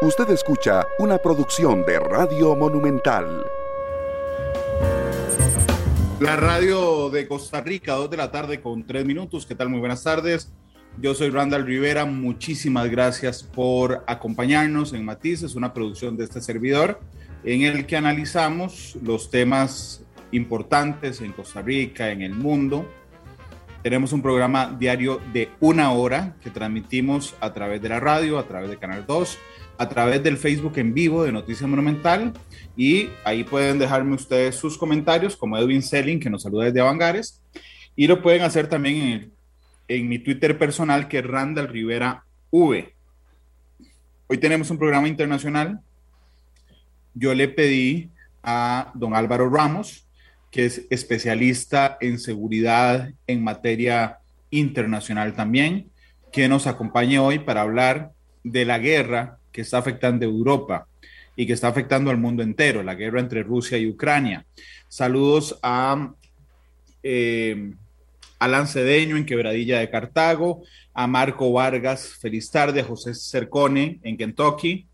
Usted escucha una producción de Radio Monumental. La radio de Costa Rica, 2 de la tarde con 3 minutos. ¿Qué tal? Muy buenas tardes. Yo soy Randall Rivera. Muchísimas gracias por acompañarnos en Matices, una producción de este servidor en el que analizamos los temas importantes en Costa Rica, en el mundo. Tenemos un programa diario de una hora que transmitimos a través de la radio, a través de Canal 2 a través del Facebook en vivo de Noticias Monumental y ahí pueden dejarme ustedes sus comentarios como Edwin Selling que nos saluda desde Avangares y lo pueden hacer también en, en mi Twitter personal que es Randall Rivera V. Hoy tenemos un programa internacional. Yo le pedí a don Álvaro Ramos, que es especialista en seguridad en materia internacional también, que nos acompañe hoy para hablar de la guerra que está afectando a Europa y que está afectando al mundo entero, la guerra entre Rusia y Ucrania. Saludos a eh, Alan Cedeño en Quebradilla de Cartago, a Marco Vargas, feliz tarde, a José Cercone en Kentucky,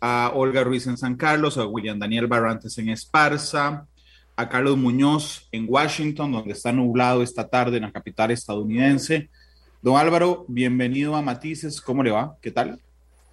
a Olga Ruiz en San Carlos, a William Daniel Barrantes en Esparza, a Carlos Muñoz en Washington, donde está nublado esta tarde en la capital estadounidense. Don Álvaro, bienvenido a Matices, ¿cómo le va? ¿Qué tal?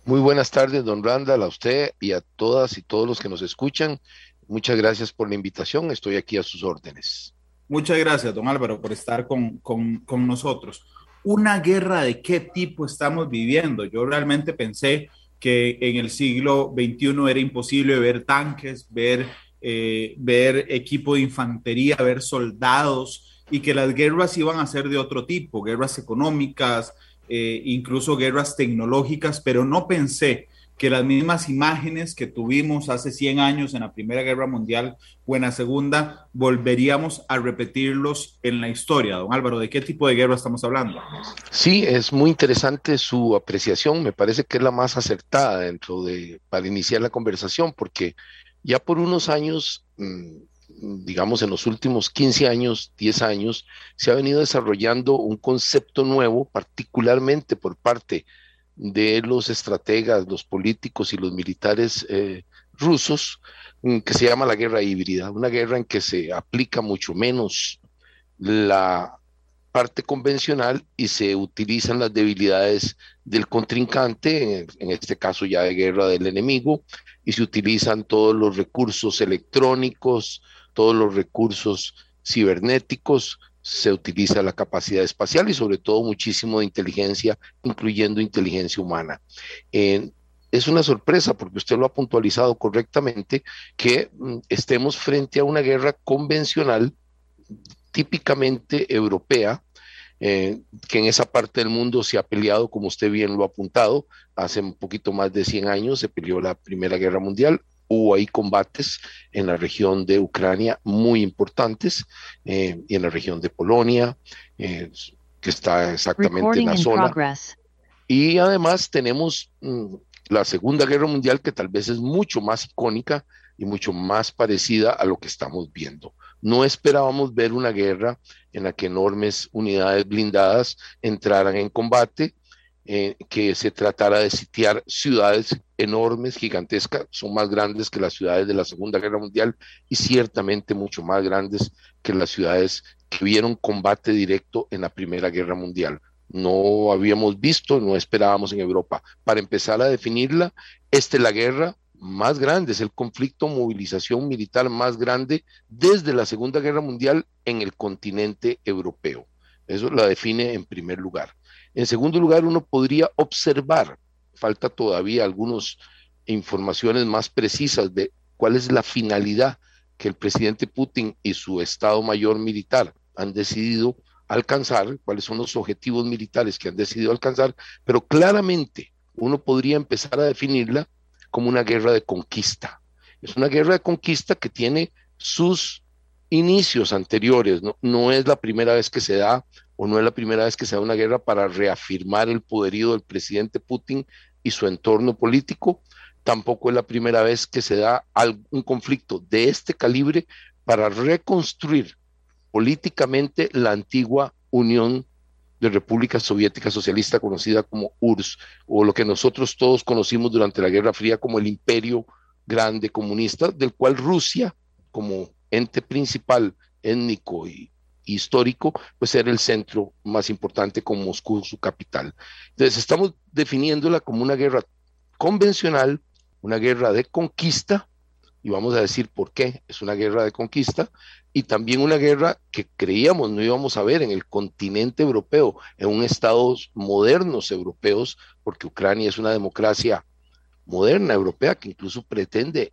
Muy buenas tardes, don Randall, a usted y a todas y todos los que nos escuchan. Muchas gracias por la invitación. Estoy aquí a sus órdenes. Muchas gracias, don Álvaro, por estar con, con, con nosotros. ¿Una guerra de qué tipo estamos viviendo? Yo realmente pensé que en el siglo XXI era imposible ver tanques, ver, eh, ver equipo de infantería, ver soldados y que las guerras iban a ser de otro tipo, guerras económicas, eh, incluso guerras tecnológicas, pero no pensé que las mismas imágenes que tuvimos hace 100 años en la Primera Guerra Mundial o en la Segunda, volveríamos a repetirlos en la historia. Don Álvaro, ¿de qué tipo de guerra estamos hablando? Sí, es muy interesante su apreciación, me parece que es la más acertada dentro de, para iniciar la conversación, porque ya por unos años... Mmm, digamos, en los últimos 15 años, 10 años, se ha venido desarrollando un concepto nuevo, particularmente por parte de los estrategas, los políticos y los militares eh, rusos, mm, que se llama la guerra híbrida, una guerra en que se aplica mucho menos la parte convencional y se utilizan las debilidades del contrincante, en, en este caso ya de guerra del enemigo, y se utilizan todos los recursos electrónicos, todos los recursos cibernéticos, se utiliza la capacidad espacial y sobre todo muchísimo de inteligencia, incluyendo inteligencia humana. es una sorpresa porque usted lo ha puntualizado correctamente que mm, estemos frente a una guerra convencional típicamente europea, eh, que en esa parte del mundo se ha peleado, como usted bien lo ha apuntado, hace un poquito más de 100 años se peleó la Primera Guerra Mundial, hubo ahí combates en la región de Ucrania muy importantes eh, y en la región de Polonia, eh, que está exactamente en la zona. Y además tenemos mm, la Segunda Guerra Mundial, que tal vez es mucho más icónica y mucho más parecida a lo que estamos viendo. No esperábamos ver una guerra en la que enormes unidades blindadas entraran en combate eh, que se tratara de sitiar ciudades enormes, gigantescas, son más grandes que las ciudades de la Segunda Guerra Mundial y ciertamente mucho más grandes que las ciudades que vieron combate directo en la Primera Guerra Mundial. No habíamos visto, no esperábamos en Europa. Para empezar a definirla, esta es la guerra más grande, es el conflicto movilización militar más grande desde la Segunda Guerra Mundial en el continente europeo. Eso la define en primer lugar. En segundo lugar, uno podría observar, falta todavía algunas informaciones más precisas de cuál es la finalidad que el presidente Putin y su Estado Mayor Militar han decidido alcanzar, cuáles son los objetivos militares que han decidido alcanzar, pero claramente uno podría empezar a definirla como una guerra de conquista. Es una guerra de conquista que tiene sus inicios anteriores, no, no es la primera vez que se da o no es la primera vez que se da una guerra para reafirmar el poderío del presidente Putin y su entorno político, tampoco es la primera vez que se da un conflicto de este calibre para reconstruir políticamente la antigua Unión de República Soviética Socialista conocida como URSS, o lo que nosotros todos conocimos durante la Guerra Fría como el Imperio Grande Comunista, del cual Rusia, como ente principal étnico y histórico, pues era el centro más importante con Moscú, su capital. Entonces estamos definiéndola como una guerra convencional, una guerra de conquista, y vamos a decir por qué es una guerra de conquista, y también una guerra que creíamos no íbamos a ver en el continente europeo, en un estados modernos europeos, porque Ucrania es una democracia moderna europea que incluso pretende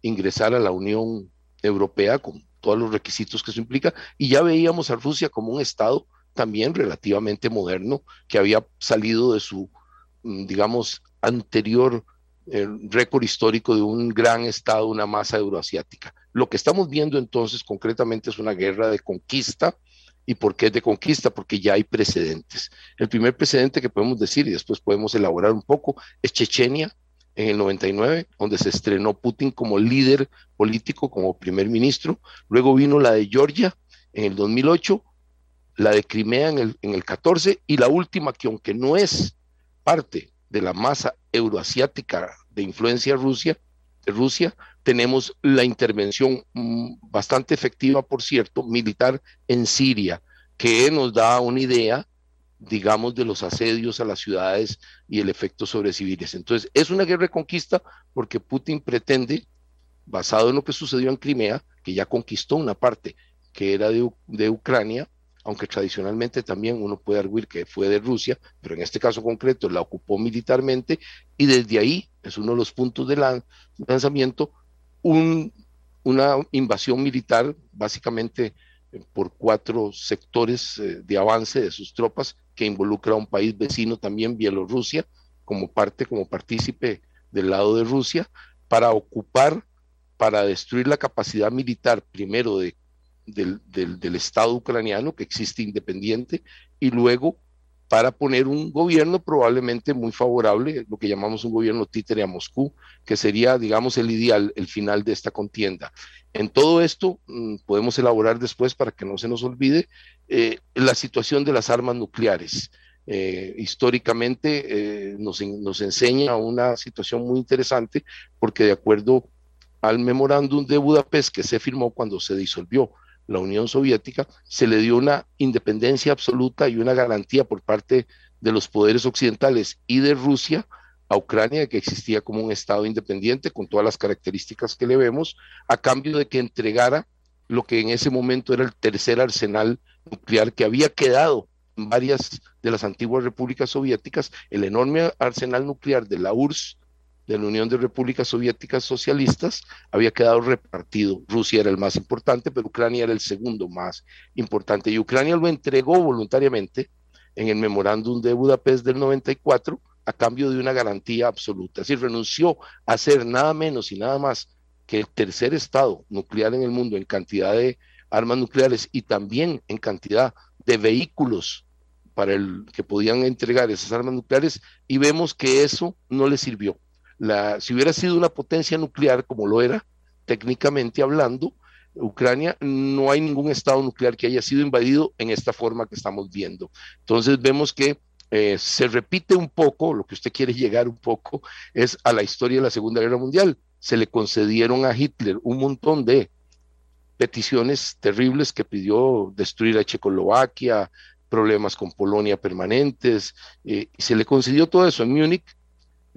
ingresar a la Unión Europea con todos los requisitos que eso implica, y ya veíamos a Rusia como un Estado también relativamente moderno, que había salido de su, mm, digamos, anterior eh, récord histórico de un gran Estado, una masa euroasiática. Lo que estamos viendo entonces concretamente es una guerra de conquista. ¿Y por qué es de conquista? Porque ya hay precedentes. El primer precedente que podemos decir, y después podemos elaborar un poco, es Chechenia, en el 99, donde se estrenó Putin como líder político, como primer ministro. Luego vino la de Georgia en el 2008, la de Crimea en el, en el 14 y la última que aunque no es parte de la masa euroasiática de influencia Rusia, de Rusia, tenemos la intervención mm, bastante efectiva, por cierto, militar en Siria, que nos da una idea digamos, de los asedios a las ciudades y el efecto sobre civiles. Entonces, es una guerra de conquista porque Putin pretende, basado en lo que sucedió en Crimea, que ya conquistó una parte que era de, de Ucrania, aunque tradicionalmente también uno puede arguir que fue de Rusia, pero en este caso concreto la ocupó militarmente y desde ahí es uno de los puntos de lanzamiento, un, una invasión militar básicamente por cuatro sectores eh, de avance de sus tropas que involucra a un país vecino también, Bielorrusia, como parte, como partícipe del lado de Rusia, para ocupar, para destruir la capacidad militar, primero de, del, del, Estado ucraniano, que existe independiente, y luego para poner un gobierno probablemente muy favorable, lo que llamamos un gobierno títere a Moscú, que sería, digamos, el ideal, el final de esta contienda. En todo esto mm, podemos elaborar después, para que no se nos olvide, eh, la situación de las armas nucleares. Eh, históricamente eh, nos, nos, enseña una situación muy interesante porque de acuerdo al memorándum de Budapest que se firmó cuando se disolvió la Unión Soviética, se le dio una independencia absoluta y una garantía por parte de los poderes occidentales y de Rusia a Ucrania que existía como un Estado independiente con todas las características que le vemos, a cambio de que entregara lo que en ese momento era el tercer arsenal nuclear que había quedado en varias de las antiguas repúblicas soviéticas, el enorme arsenal nuclear de la URSS, de la Unión de Repúblicas Soviéticas Socialistas, había quedado repartido. Rusia era el más importante, pero Ucrania era el segundo más importante. Y Ucrania lo entregó voluntariamente en el memorándum de Budapest del 94 a cambio de una garantía absoluta. Es renunció a ser nada menos y nada más que el tercer estado nuclear en el mundo en cantidad de armas nucleares y también en cantidad de vehículos para el que podían entregar esas armas nucleares y vemos que eso no le sirvió. La, si hubiera sido una potencia nuclear como lo era, técnicamente hablando, Ucrania no hay ningún estado nuclear que haya sido invadido en esta forma que estamos viendo. Entonces vemos que eh, se repite un poco, lo que usted quiere llegar un poco es a la historia de la Segunda Guerra Mundial. Se le concedieron a Hitler un montón de peticiones terribles que pidió destruir a Checoslovaquia, problemas con Polonia permanentes, eh, y se le concedió todo eso en Múnich,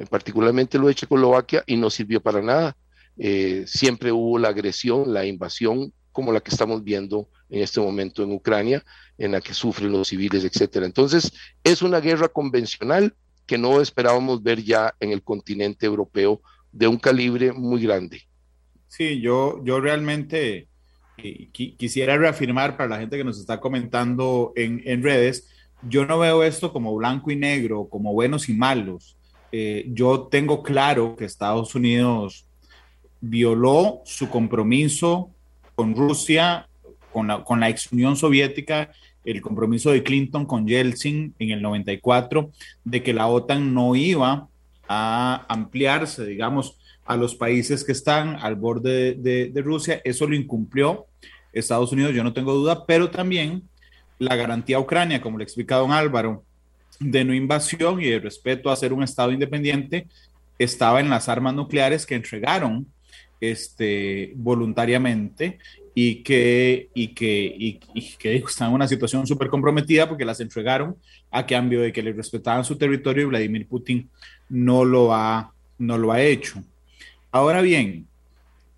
particularmente lo de Checoslovaquia, y no sirvió para nada. Eh, siempre hubo la agresión, la invasión, como la que estamos viendo en este momento en Ucrania, en la que sufren los civiles, etcétera. Entonces, es una guerra convencional que no esperábamos ver ya en el continente europeo de un calibre muy grande. Sí, yo, yo realmente quisiera reafirmar para la gente que nos está comentando en, redes, yo no veo esto como blanco y negro, como buenos y malos. Eh, yo tengo claro que Estados Unidos violó su compromiso con Rusia, con la, ex Unión Soviética, el compromiso de Clinton con Yeltsin en el 94, de que la OTAN no iba a ampliarse, digamos, a los países que están al borde de, Rusia. Eso lo incumplió Estados Unidos, yo no tengo duda, pero también la garantía a Ucrania, como le explica don Álvaro, de no invasión y de respeto a ser un Estado independiente, estaba en las armas nucleares que entregaron este, voluntariamente y que, y que, y, que están en una situación súper comprometida porque las entregaron a cambio de que le respetaban su territorio y Vladimir Putin no lo ha, no lo ha hecho. Ahora bien,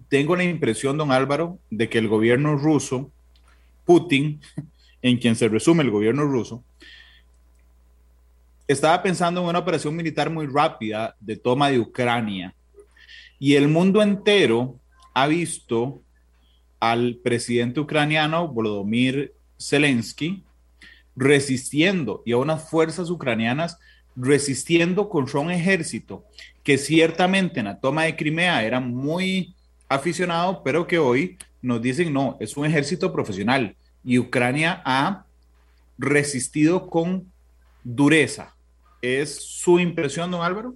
tengo la impresión, don Álvaro, de que el gobierno ruso, Putin, en quien se resume el gobierno ruso, estaba pensando en una operación militar muy rápida de toma de Ucrania. Y el mundo entero ha visto al presidente ucraniano Volodymyr Zelensky resistiendo y a unas fuerzas ucranianas resistiendo contra un ejército que ciertamente en la toma de Crimea era muy aficionado, pero que hoy nos dicen no, es un ejército profesional y Ucrania ha resistido con dureza. ¿Es su impresión, don Álvaro?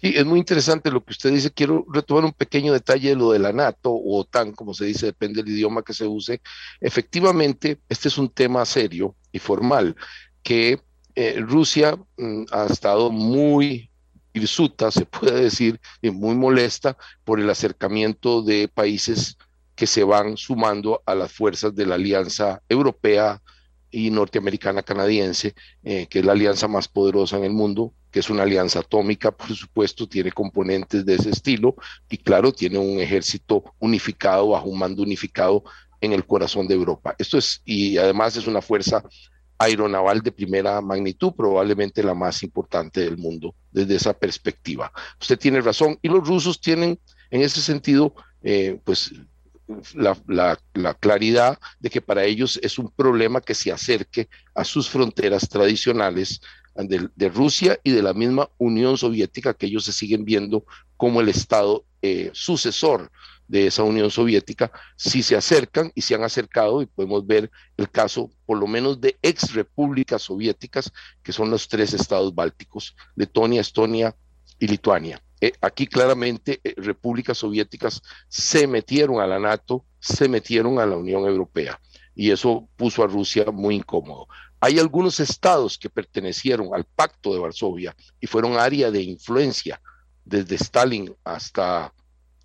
Sí, es muy interesante lo que usted dice. Quiero retomar un pequeño detalle de lo de la NATO o OTAN, como se dice, depende del idioma que se use. Efectivamente, este es un tema serio y formal que eh, Rusia mm, ha estado muy hirsuta, se puede decir, y muy molesta por el acercamiento de países que se van sumando a las fuerzas de la Alianza Europea y Norteamericana Canadiense, eh, que es la alianza más poderosa en el mundo, que es una alianza atómica, por supuesto, tiene componentes de ese estilo y claro, tiene un ejército unificado bajo un mando unificado en el corazón de Europa. Esto es, y además es una fuerza aeronaval de primera magnitud, probablemente la más importante del mundo desde esa perspectiva. Usted tiene razón, y los rusos tienen en ese sentido, eh, pues la, la, claridad de que para ellos es un problema que se acerque a sus fronteras tradicionales de, Rusia y de la misma Unión Soviética que ellos se siguen viendo como el Estado eh, sucesor de esa Unión Soviética, si se acercan y se han acercado, y podemos ver el caso por lo menos de ex repúblicas soviéticas, que son los tres estados bálticos, Letonia, Estonia y Lituania. Eh, aquí claramente eh, repúblicas soviéticas se metieron a la NATO, se metieron a la Unión Europea, y eso puso a Rusia muy incómodo. Hay algunos estados que pertenecieron al Pacto de Varsovia y fueron área de influencia desde Stalin hasta,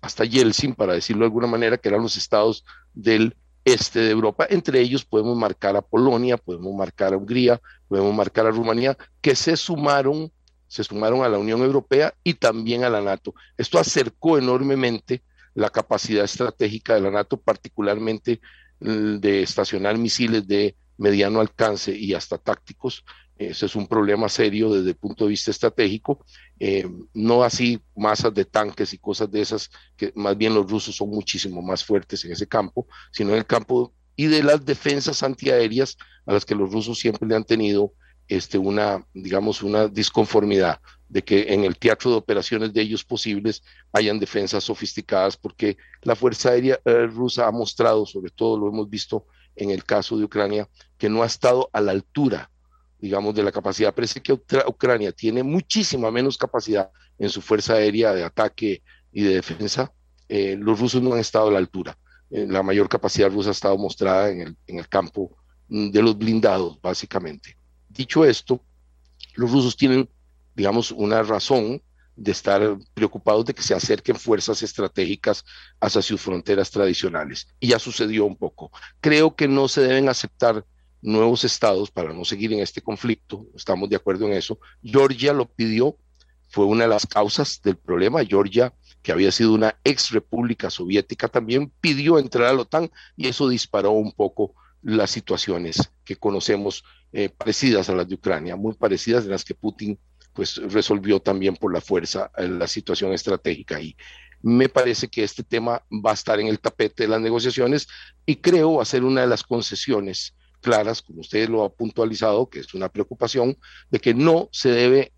hasta Yeltsin, para decirlo de alguna manera, que eran los estados del este de Europa. Entre ellos podemos marcar a Polonia, podemos marcar a Hungría, podemos marcar a Rumanía, que se sumaron, se sumaron a la Unión Europea y también a la NATO. Esto acercó enormemente la capacidad estratégica de la NATO, particularmente mm, de estacionar misiles de mediano alcance y hasta tácticos. Ese es un problema serio desde el punto de vista estratégico, eh, no así masas de tanques y cosas de esas, que más bien los rusos son muchísimo más fuertes en ese campo, sino en el campo y de las defensas antiaéreas a las que los rusos siempre le han tenido este, una, digamos, una disconformidad de que en el teatro de operaciones de ellos posibles hayan defensas sofisticadas, porque la Fuerza Aérea eh, rusa ha mostrado, sobre todo lo hemos visto en el caso de Ucrania, que no ha estado a la altura, digamos, de la capacidad. Parece que Ucrania tiene muchísima menos capacidad en su fuerza aérea de ataque y de defensa. Eh, los rusos no han estado a la altura. Eh, la mayor capacidad rusa ha estado mostrada en el, en el campo mm, de los blindados, básicamente. Dicho esto, los rusos tienen, digamos, una razón de estar preocupados de que se acerquen fuerzas estratégicas hacia sus fronteras tradicionales. Y ya sucedió un poco. Creo que no se deben aceptar nuevos estados para no seguir en este conflicto. Estamos de acuerdo en eso. Georgia lo pidió, fue una de las causas del problema. Georgia, que había sido una ex república soviética, también pidió entrar a la OTAN y eso disparó un poco las situaciones que conocemos eh, parecidas a las de Ucrania, muy parecidas en las que Putin pues resolvió también por la fuerza eh, la situación estratégica y me parece que este tema va a estar en el tapete de las negociaciones y creo va a ser una de las concesiones claras, como usted lo ha puntualizado, que es una preocupación, de que no se debe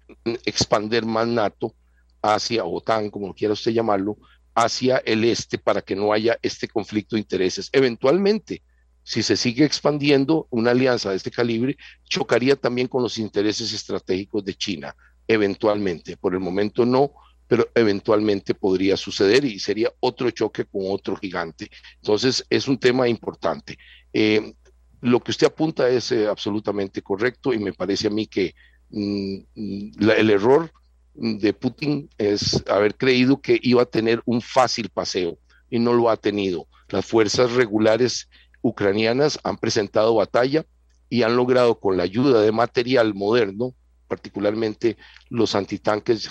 expandir más NATO hacia OTAN, como quiera usted llamarlo, hacia el este para que no haya este conflicto de intereses. Eventualmente, si se sigue expandiendo una alianza de este calibre, chocaría también con los intereses estratégicos de China, eventualmente. Por el momento no, pero eventualmente podría suceder y sería otro choque con otro gigante. Entonces, es un tema importante. Eh, lo que usted apunta es eh, absolutamente correcto y me parece a mí que mm, el error de Putin es haber creído que iba a tener un fácil paseo y no lo ha tenido. Las fuerzas regulares ucranianas han presentado batalla y han logrado con la ayuda de material moderno, particularmente los antitanques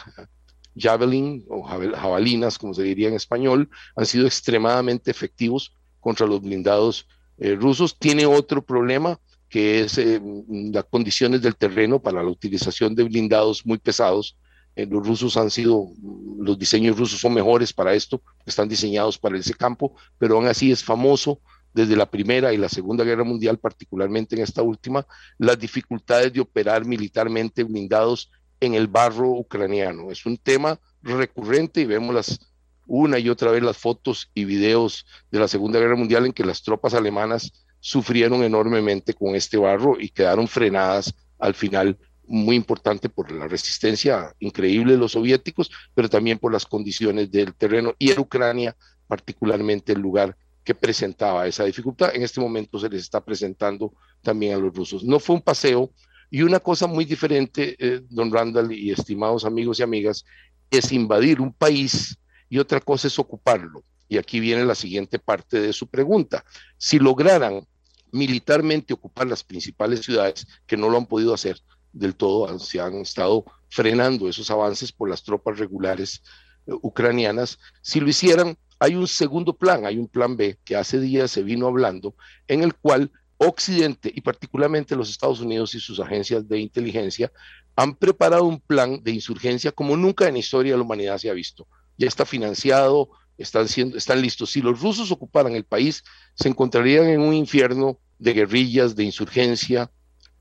Javelin o jabalinas, como se diría en español, han sido extremadamente efectivos contra los blindados eh, rusos. Tiene otro problema que es eh, las condiciones del terreno para la utilización de blindados muy pesados. Eh, los rusos han sido, los diseños rusos son mejores para esto, están diseñados para ese campo, pero aún así es famoso desde la Primera y la Segunda Guerra Mundial, particularmente en esta última, las dificultades de operar militarmente blindados en el barro ucraniano. Es un tema recurrente y vemos una y otra vez las fotos y videos de la Segunda Guerra Mundial en que las tropas alemanas sufrieron enormemente con este barro y quedaron frenadas al final muy importante por la resistencia increíble de los soviéticos, pero también por las condiciones del terreno y en Ucrania, particularmente el lugar que presentaba esa dificultad. En este momento se les está presentando también a los rusos. No fue un paseo y una cosa muy diferente, eh, don Randall y estimados amigos y amigas, es invadir un país y otra cosa es ocuparlo. Y aquí viene la siguiente parte de su pregunta. Si lograran militarmente ocupar las principales ciudades, que no lo han podido hacer del todo, se han estado frenando esos avances por las tropas regulares eh, ucranianas, si lo hicieran, hay un segundo plan, hay un plan B que hace días se vino hablando, en el cual Occidente y particularmente los Estados Unidos y sus agencias de inteligencia han preparado un plan de insurgencia como nunca en la historia de la humanidad se ha visto. Ya está financiado, están, siendo, están listos. Si los rusos ocuparan el país, se encontrarían en un infierno de guerrillas, de insurgencia,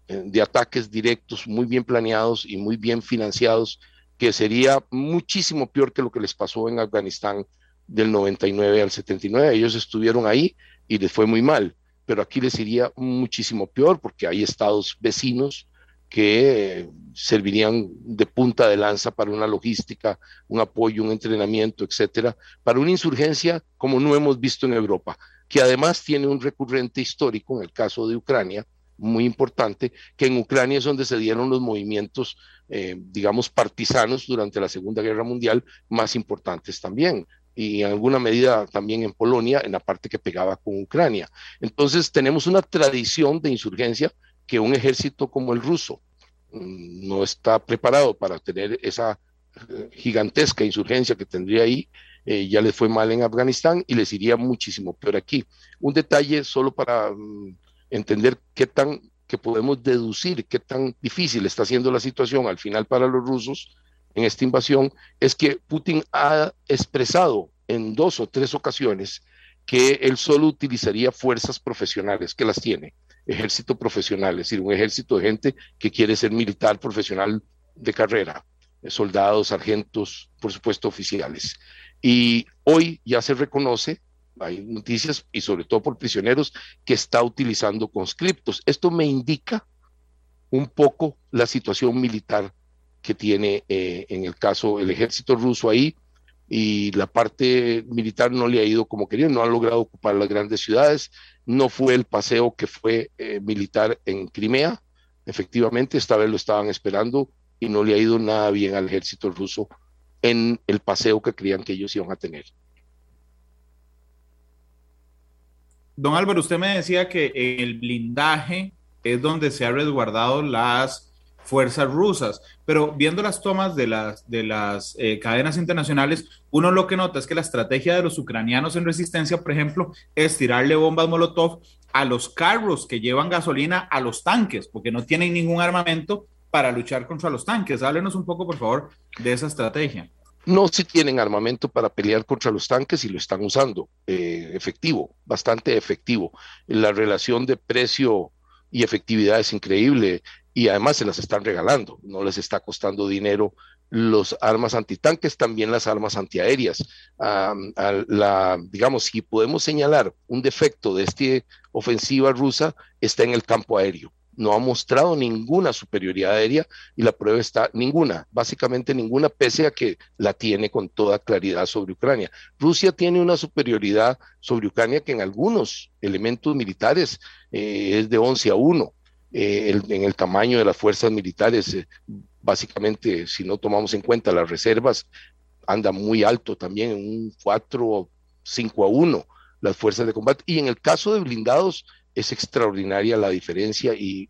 eh, de ataques directos muy bien planeados y muy bien financiados, que sería muchísimo peor que lo que les pasó en Afganistán del 99 al 79. Ellos estuvieron ahí y les fue muy mal, pero aquí les iría muchísimo peor porque hay estados vecinos que servirían de punta de lanza para una logística, un apoyo, un entrenamiento, etcétera, para una insurgencia como no hemos visto en Europa, que además tiene un recurrente histórico en el caso de Ucrania, muy importante, que en Ucrania es donde se dieron los movimientos, eh, digamos, partisanos durante la Segunda Guerra Mundial más importantes también y en alguna medida también en Polonia, en la parte que pegaba con Ucrania. Entonces tenemos una tradición de insurgencia que un ejército como el ruso mm, no está preparado para tener esa eh, gigantesca insurgencia que tendría ahí. Eh, ya les fue mal en Afganistán y les iría muchísimo peor aquí. Un detalle solo para mm, entender qué tan, que podemos deducir qué tan difícil está siendo la situación al final para los rusos en esta invasión, es que Putin ha expresado en dos o tres ocasiones que él solo utilizaría fuerzas profesionales, que las tiene, ejército profesional, es decir, un ejército de gente que quiere ser militar profesional de carrera, soldados, sargentos, por supuesto, oficiales. Y hoy ya se reconoce, hay noticias y sobre todo por prisioneros, que está utilizando conscriptos. Esto me indica un poco la situación militar que tiene eh, en el caso el ejército ruso ahí y la parte militar no le ha ido como quería, no ha logrado ocupar las grandes ciudades, no fue el paseo que fue eh, militar en Crimea, efectivamente, esta vez lo estaban esperando y no le ha ido nada bien al ejército ruso en el paseo que creían que ellos iban a tener. Don Álvaro, usted me decía que el blindaje es donde se han resguardado las fuerzas rusas. Pero viendo las tomas de las, de las eh, cadenas internacionales, uno lo que nota es que la estrategia de los ucranianos en resistencia, por ejemplo, es tirarle bombas Molotov a los carros que llevan gasolina a los tanques, porque no tienen ningún armamento para luchar contra los tanques. Háblenos un poco, por favor, de esa estrategia. No si tienen armamento para pelear contra los tanques y lo están usando. Eh, efectivo, bastante efectivo. La relación de precio y efectividad es increíble y además se las están regalando, no les está costando dinero los armas antitanques, también las armas antiaéreas. la, digamos, si podemos señalar un defecto de esta ofensiva rusa, está en el campo aéreo. no ha mostrado ninguna superioridad aérea y la prueba está ninguna, básicamente ninguna, pese a que la tiene con toda claridad sobre Ucrania. Rusia tiene una superioridad sobre Ucrania que en algunos elementos militares eh, es de 11 a 1. Eh, en el tamaño de las fuerzas militares, eh, básicamente, si no tomamos en cuenta las reservas, anda muy alto también, en un 4 5 a 1 las fuerzas de combate. Y en el caso de blindados, es extraordinaria la diferencia, y,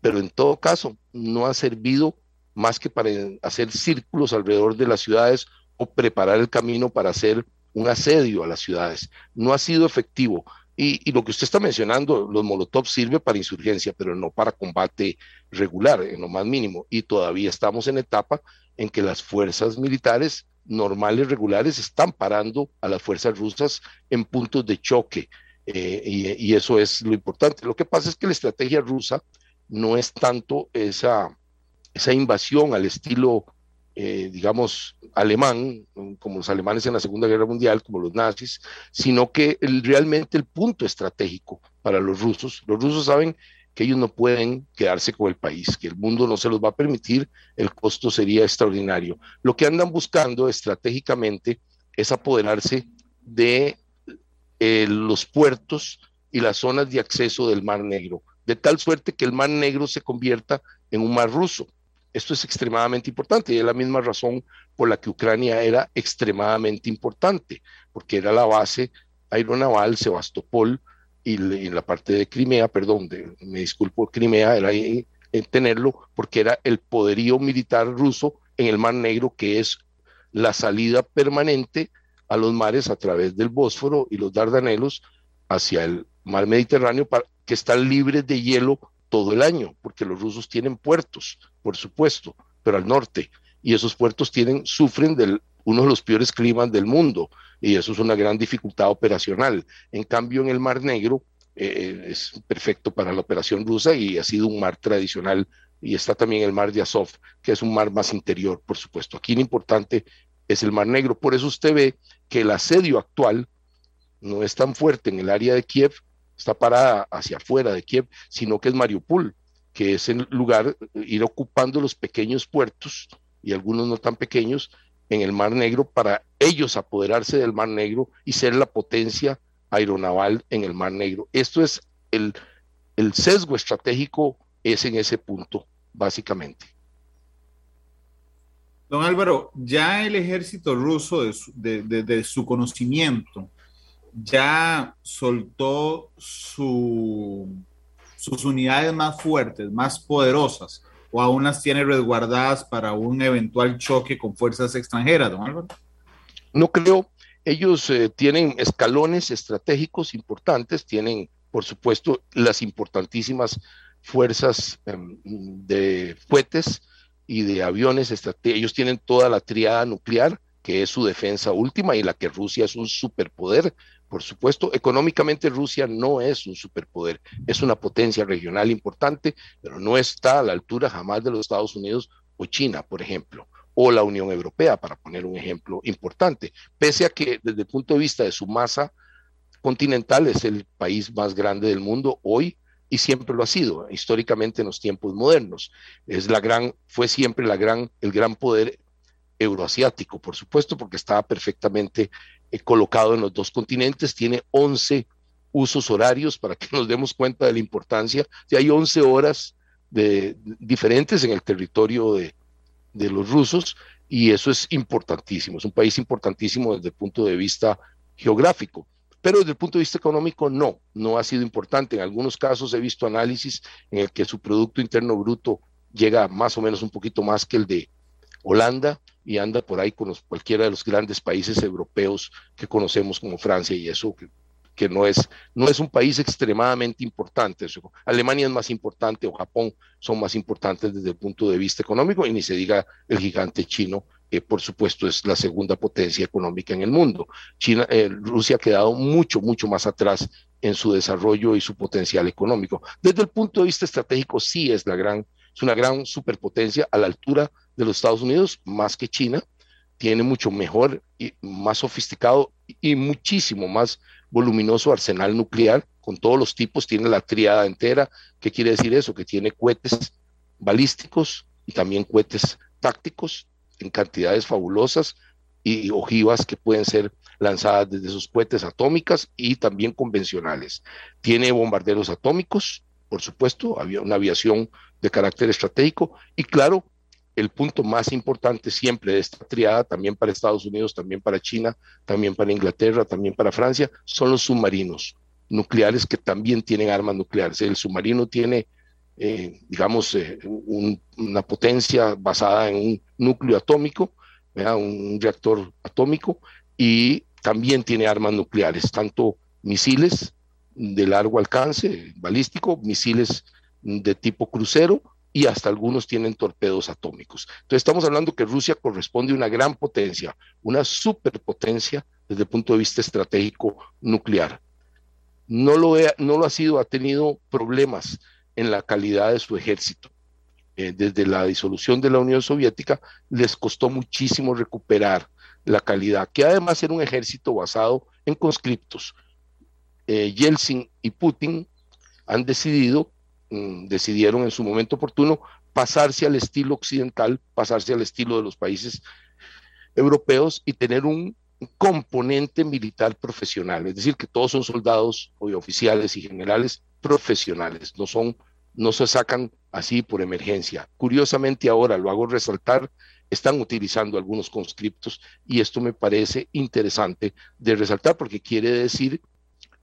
pero en todo caso no ha servido más que para hacer círculos alrededor de las ciudades o preparar el camino para hacer un asedio a las ciudades. No ha sido efectivo. Y, lo que usted está mencionando, los Molotov sirve para insurgencia, pero no para combate regular, en lo más mínimo. Y todavía estamos en etapa en que las fuerzas militares normales, regulares, están parando a las fuerzas rusas en puntos de choque. Eh, y, eso es lo importante. Lo que pasa es que la estrategia rusa no es tanto esa, esa invasión al estilo, eh, digamos, alemán, como los alemanes en la Segunda Guerra Mundial, como los nazis, sino que realmente el punto estratégico para los rusos, los rusos saben que ellos no pueden quedarse con el país, que el mundo no se los va a permitir, el costo sería extraordinario. Lo que andan buscando estratégicamente es apoderarse de eh, los puertos y las zonas de acceso del Mar Negro, de tal suerte que el Mar Negro se convierta en un mar ruso. Esto es extremadamente importante y es la misma razón por la que Ucrania era extremadamente importante, porque era la base aeronaval Sebastopol y en la parte de Crimea, perdón, me disculpo, Crimea era en tenerlo porque era el poderío militar ruso en el Mar Negro, que es la salida permanente a los mares a través del Bósforo y los Dardanelos hacia el mar Mediterráneo que están libres de hielo todo el año, porque los rusos tienen puertos, por supuesto, pero al norte, y esos puertos tienen, sufren de uno de los peores climas del mundo, y eso es una gran dificultad operacional. En cambio, en el Mar Negro eh, es perfecto para la operación rusa y ha sido un mar tradicional, y está también el Mar de Azov, que es un mar más interior, por supuesto. Aquí lo importante es el Mar Negro. Por eso usted ve que el asedio actual no es tan fuerte en el área de Kiev, está parada hacia afuera de Kiev, sino que es Mariupol, que es el lugar, ir ocupando los pequeños puertos y algunos no tan pequeños en el Mar Negro para ellos apoderarse del Mar Negro y ser la potencia aeronaval en el Mar Negro. Esto es el, el sesgo estratégico es en ese punto, básicamente. Don Álvaro, ya el ejército ruso, de su, conocimiento, ya soltó sus unidades más fuertes, más poderosas, o aún las tiene resguardadas para un eventual choque con fuerzas extranjeras, don Álvaro? No creo. Ellos eh, tienen escalones estratégicos importantes, tienen, por supuesto, las importantísimas fuerzas em, de fuetes y de aviones Ellos tienen toda la triada nuclear, que es su defensa última y la que Rusia es un superpoder. Por supuesto, económicamente Rusia no es un superpoder, es una potencia regional importante, pero no está a la altura jamás de los Estados Unidos o China, por ejemplo, o la Unión Europea, para poner un ejemplo importante, pese a que desde el punto de vista de su masa continental es el país más grande del mundo hoy y siempre lo ha sido históricamente en los tiempos modernos. Es la gran, fue siempre la gran, el gran poder euroasiático, por supuesto, porque estaba perfectamente colocado en los dos continentes, tiene 11 usos horarios para que nos demos cuenta de la importancia. Si hay 11 horas de, diferentes en el territorio de, de los rusos y eso es importantísimo, es un país importantísimo desde el punto de vista geográfico. Pero desde el punto de vista económico, no, no ha sido importante. En algunos casos he visto análisis en el que su Producto Interno Bruto llega más o menos un poquito más que el de Holanda y anda por ahí con cualquiera de los grandes países europeos que conocemos como Francia y eso que, que no, es, no es un país extremadamente importante. Alemania es más importante o Japón son más importantes desde el punto de vista económico y ni se diga el gigante chino que por supuesto es la segunda potencia económica en el mundo. China, eh, Rusia ha quedado mucho, mucho más atrás en su desarrollo y su potencial económico. Desde el punto de vista estratégico, sí es la gran, es una gran superpotencia a la altura de los Estados Unidos, más que China. Tiene mucho mejor y más sofisticado y muchísimo más voluminoso arsenal nuclear con todos los tipos, tiene la triada entera. ¿Qué quiere decir eso? Que tiene cohetes balísticos y también cohetes tácticos en cantidades fabulosas y ojivas que pueden ser lanzadas desde sus cohetes atómicas y también convencionales. Tiene bombarderos atómicos, por supuesto, había una aviación de carácter estratégico y claro, el punto más importante siempre de esta triada, también para Estados Unidos, también para China, también para Inglaterra, también para Francia, son los submarinos nucleares que también tienen armas nucleares. El submarino tiene, eh, digamos, eh, una potencia basada en un núcleo atómico, un reactor atómico, y también tiene armas nucleares, tanto misiles de largo alcance, balístico, misiles de tipo crucero, y hasta algunos tienen torpedos atómicos. Entonces estamos hablando que Rusia corresponde a una gran potencia, una superpotencia desde el punto de vista estratégico nuclear. No lo, no lo ha sido, ha tenido problemas en la calidad de su ejército. Eh, desde la disolución de la Unión Soviética les costó muchísimo recuperar la calidad, que además era un ejército basado en conscriptos. Eh, Yeltsin y Putin han decidido Mm, decidieron en su momento oportuno pasarse al estilo occidental, pasarse al estilo de los países europeos y tener un componente militar profesional, es decir, que todos son soldados o oficiales y generales profesionales, no son, no se sacan así por emergencia. Curiosamente ahora, lo hago resaltar, están utilizando algunos conscriptos y esto me parece interesante de resaltar porque quiere decir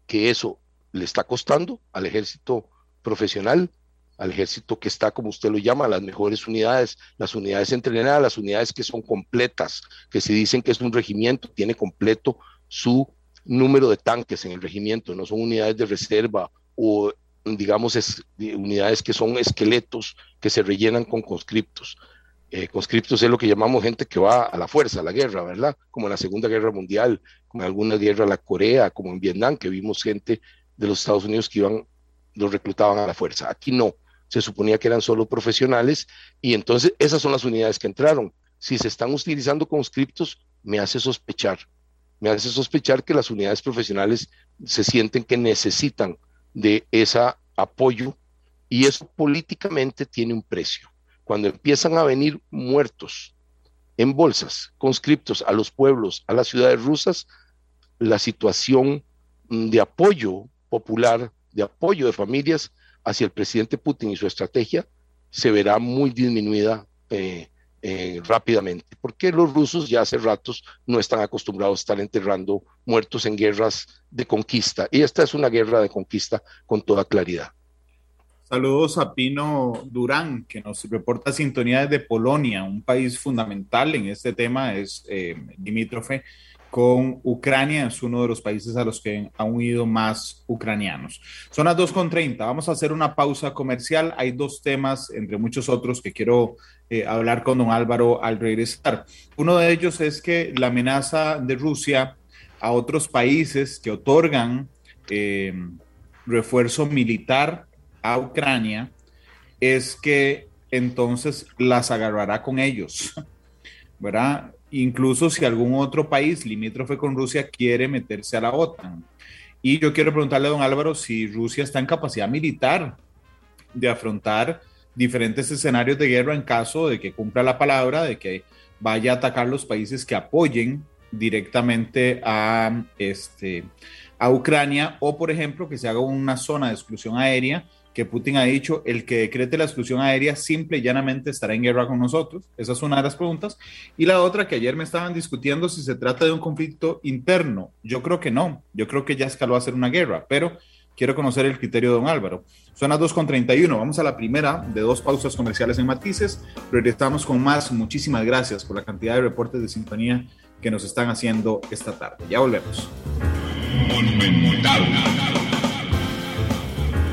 que eso le está costando al ejército profesional, al ejército que está, como usted lo llama, las mejores unidades, las unidades entrenadas, las unidades que son completas, que se dicen que es un regimiento, tiene completo su número de tanques en el regimiento, no son unidades de reserva o digamos es, unidades que son esqueletos que se rellenan con conscriptos. Eh, conscriptos es lo que llamamos gente que va a la fuerza, a la guerra, ¿verdad? Como en la Segunda Guerra Mundial, como en alguna guerra la Corea, como en Vietnam, que vimos gente de los Estados Unidos que iban los reclutaban a la fuerza. Aquí no, se suponía que eran solo profesionales y entonces esas son las unidades que entraron. Si se están utilizando conscriptos, me hace sospechar, me hace sospechar que las unidades profesionales se sienten que necesitan de ese apoyo y eso políticamente tiene un precio. Cuando empiezan a venir muertos en bolsas, conscriptos a los pueblos, a las ciudades rusas, la situación de apoyo popular de apoyo de familias hacia el presidente Putin y su estrategia se verá muy disminuida eh, eh, rápidamente, porque los rusos ya hace ratos no están acostumbrados a estar enterrando muertos en guerras de conquista, y esta es una guerra de conquista con toda claridad. Saludos a Pino Durán, que nos reporta sintonía desde Polonia, un país fundamental en este tema, es eh, limítrofe con Ucrania, es uno de los países a los que han huido más ucranianos. Son las 2.30, vamos a hacer una pausa comercial. Hay dos temas, entre muchos otros, que quiero eh, hablar con don Álvaro al regresar. Uno de ellos es que la amenaza de Rusia a otros países que otorgan eh, refuerzo militar a Ucrania es que entonces las agarrará con ellos, ¿verdad? Incluso si algún otro país limítrofe con Rusia quiere meterse a la OTAN. Y yo quiero preguntarle a don Álvaro si Rusia está en capacidad militar de afrontar diferentes escenarios de guerra en caso de que cumpla la palabra, de que vaya a atacar los países que apoyen directamente a, este, a Ucrania o, por ejemplo, que se haga una zona de exclusión aérea que Putin ha dicho, el que decrete la exclusión aérea simple y llanamente estará en guerra con nosotros. Esa es una de las preguntas. Y la otra que ayer me estaban discutiendo si se trata de un conflicto interno. Yo creo que no. Yo creo que ya escaló a ser una guerra, pero quiero conocer el criterio de don Álvaro. Son las 2.31. Vamos a la primera de dos pausas comerciales en matices. Regresamos con más. Muchísimas gracias por la cantidad de reportes de sintonía que nos están haciendo esta tarde. Ya volvemos.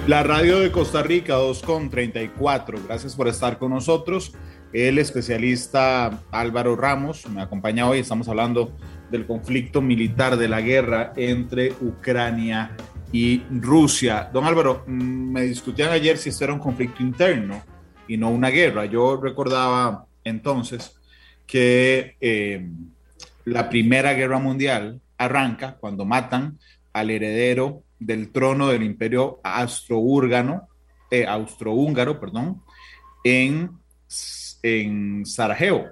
La radio de Costa Rica 2.34. Gracias por estar con nosotros. El especialista Álvaro Ramos me acompaña hoy. Estamos hablando del conflicto militar, de la guerra entre Ucrania y Rusia. Don Álvaro, mm, me discutían ayer si esto era un conflicto interno y no una guerra. Yo recordaba entonces que eh, la Primera Guerra Mundial arranca cuando matan al heredero del trono del imperio austrohúngaro, eh, austrohúngaro perdón, en, en Sarajevo.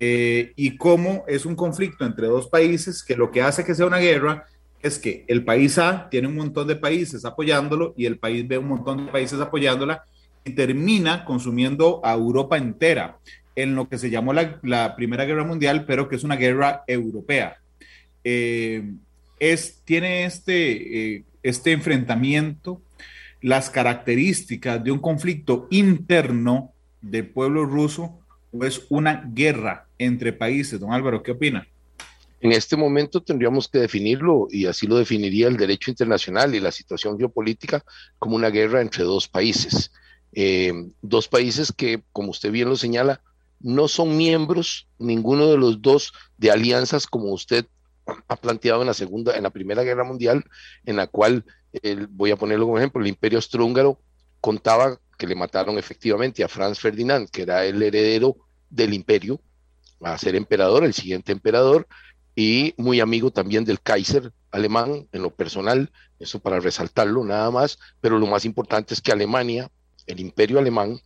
Eh, y cómo es un conflicto entre dos países que lo que hace que sea una guerra es que el país A tiene un montón de países apoyándolo y el país B un montón de países apoyándola y termina consumiendo a Europa entera en lo que se llamó la, Primera Guerra Mundial, pero que es una guerra europea. Eh, es, tiene este, eh, este enfrentamiento las características de un conflicto interno del pueblo ruso o es una guerra entre países. Don Álvaro, ¿qué opina? En este momento tendríamos que definirlo, y así lo definiría el derecho internacional y la situación geopolítica, como una guerra entre dos países. Eh, dos países que, como usted bien lo señala, no son miembros ninguno de los dos de alianzas como usted ha planteado en la segunda, en la primera guerra mundial, en la cual, voy a ponerlo como ejemplo, el imperio austrohúngaro contaba que le mataron efectivamente a Franz Ferdinand, que era el heredero del imperio, a ser emperador, el siguiente emperador, y muy amigo también del Kaiser alemán en lo personal, eso para resaltarlo nada más, pero lo más importante es que Alemania, el imperio alemán,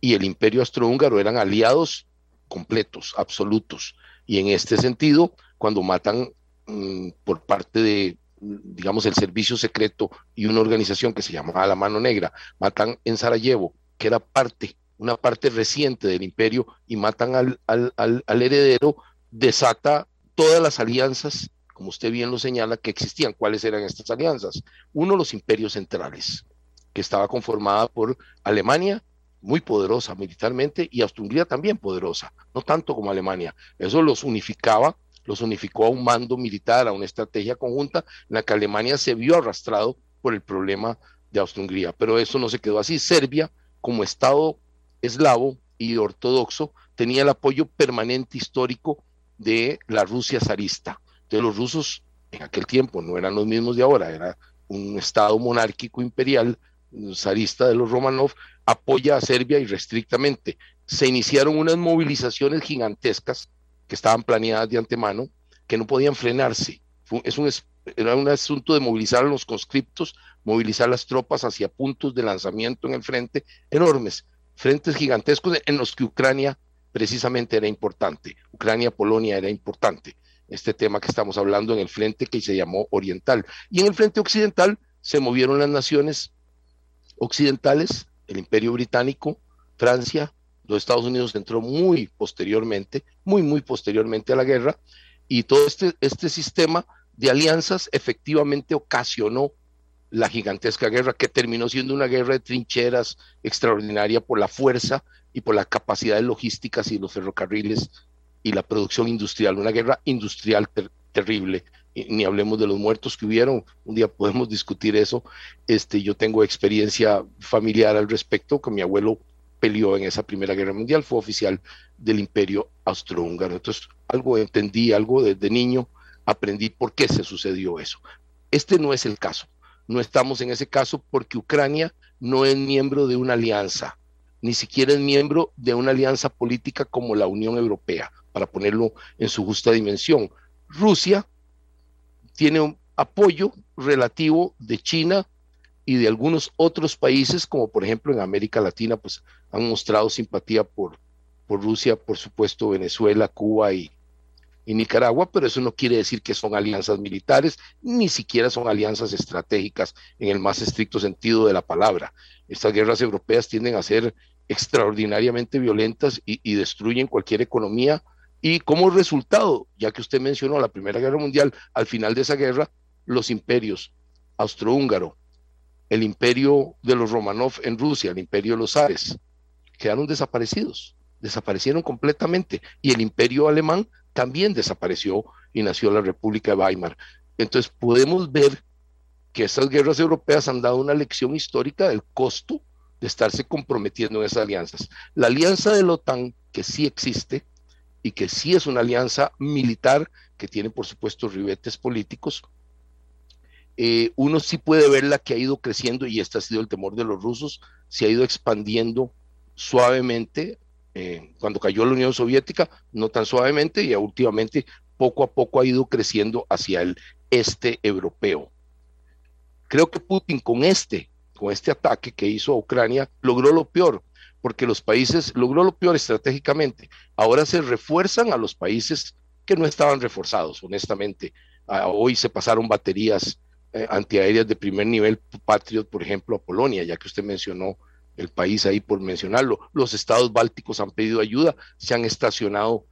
y el imperio austrohúngaro eran aliados completos, absolutos. Y en este sentido, cuando matan mm, por parte de, digamos, el servicio secreto y una organización que se llamaba La Mano Negra, matan en Sarajevo, que era parte, una parte reciente del imperio, y matan al, al, al heredero, desata todas las alianzas, como usted bien lo señala, que existían. ¿Cuáles eran estas alianzas? Uno, los imperios centrales, que estaba conformada por Alemania, muy poderosa militarmente y Austria también poderosa, no tanto como Alemania. Eso los unificaba, los unificó a un mando militar, a una estrategia conjunta en la que Alemania se vio arrastrado por el problema de Austria-Hungría. Pero eso no se quedó así. Serbia, como Estado eslavo y ortodoxo, tenía el apoyo permanente histórico de la Rusia zarista. De los rusos en aquel tiempo no eran los mismos de ahora, era un Estado monárquico imperial zarista de los Romanov, apoya a Serbia irrestrictamente. Se iniciaron unas movilizaciones gigantescas que estaban planeadas de antemano, que no podían frenarse. es un, era un asunto de movilizar a los conscriptos, movilizar las tropas hacia puntos de lanzamiento en el frente, enormes, frentes gigantescos en los que Ucrania precisamente era importante. Ucrania, Polonia era importante. Este tema que estamos hablando en el frente que se llamó oriental. Y en el frente occidental se movieron las naciones occidentales el Imperio Británico, Francia, los Estados Unidos entró muy posteriormente, muy, muy posteriormente a la guerra, y todo este, este sistema de alianzas efectivamente ocasionó la gigantesca guerra que terminó siendo una guerra de trincheras extraordinaria por la fuerza y por la capacidad de logísticas y los ferrocarriles y la producción industrial, una guerra industrial terrible ni hablemos de los muertos que hubieron, un día podemos discutir eso. Este, yo tengo experiencia familiar al respecto, que mi abuelo peleó en esa Primera Guerra Mundial, fue oficial del Imperio Austrohúngaro. Entonces, algo entendí, algo desde niño aprendí por qué se sucedió eso. Este no es el caso. No estamos en ese caso porque Ucrania no es miembro de una alianza, ni siquiera es miembro de una alianza política como la Unión Europea, para ponerlo en su justa dimensión. Rusia tiene un apoyo relativo de China y de algunos otros países, como por ejemplo en América Latina, pues han mostrado simpatía por, por Rusia, por supuesto Venezuela, Cuba y, y Nicaragua, pero eso no quiere decir que son alianzas militares, ni siquiera son alianzas estratégicas en el más estricto sentido de la palabra. Estas guerras europeas tienden a ser extraordinariamente violentas y, y destruyen cualquier economía y como resultado, ya que usted mencionó la Primera Guerra Mundial, al final de esa guerra, los imperios austrohúngaro, el imperio de los Romanov en Rusia, el imperio de los zares, quedaron desaparecidos, desaparecieron completamente. Y el imperio alemán también desapareció y nació la República de Weimar. Entonces podemos ver que estas guerras europeas han dado una lección histórica del costo de estarse comprometiendo en esas alianzas. La alianza de la OTAN, que sí existe, y que sí es una alianza militar que tiene, por supuesto, ribetes políticos, eh, uno sí puede verla que ha ido creciendo, y este ha sido el temor de los rusos, se ha ido expandiendo suavemente. Eh, cuando cayó la Unión Soviética, no tan suavemente, y últimamente poco a poco ha ido creciendo hacia el este europeo. Creo que Putin con este, con este ataque que hizo a Ucrania, logró lo peor, porque los países, logró lo peor estratégicamente. Ahora se refuerzan a los países que no estaban reforzados, honestamente. hoy se pasaron baterías eh, antiaéreas de primer nivel Patriot, por ejemplo, a Polonia, ya que usted mencionó el país ahí por mencionarlo. Los estados bálticos han pedido ayuda, se han estacionado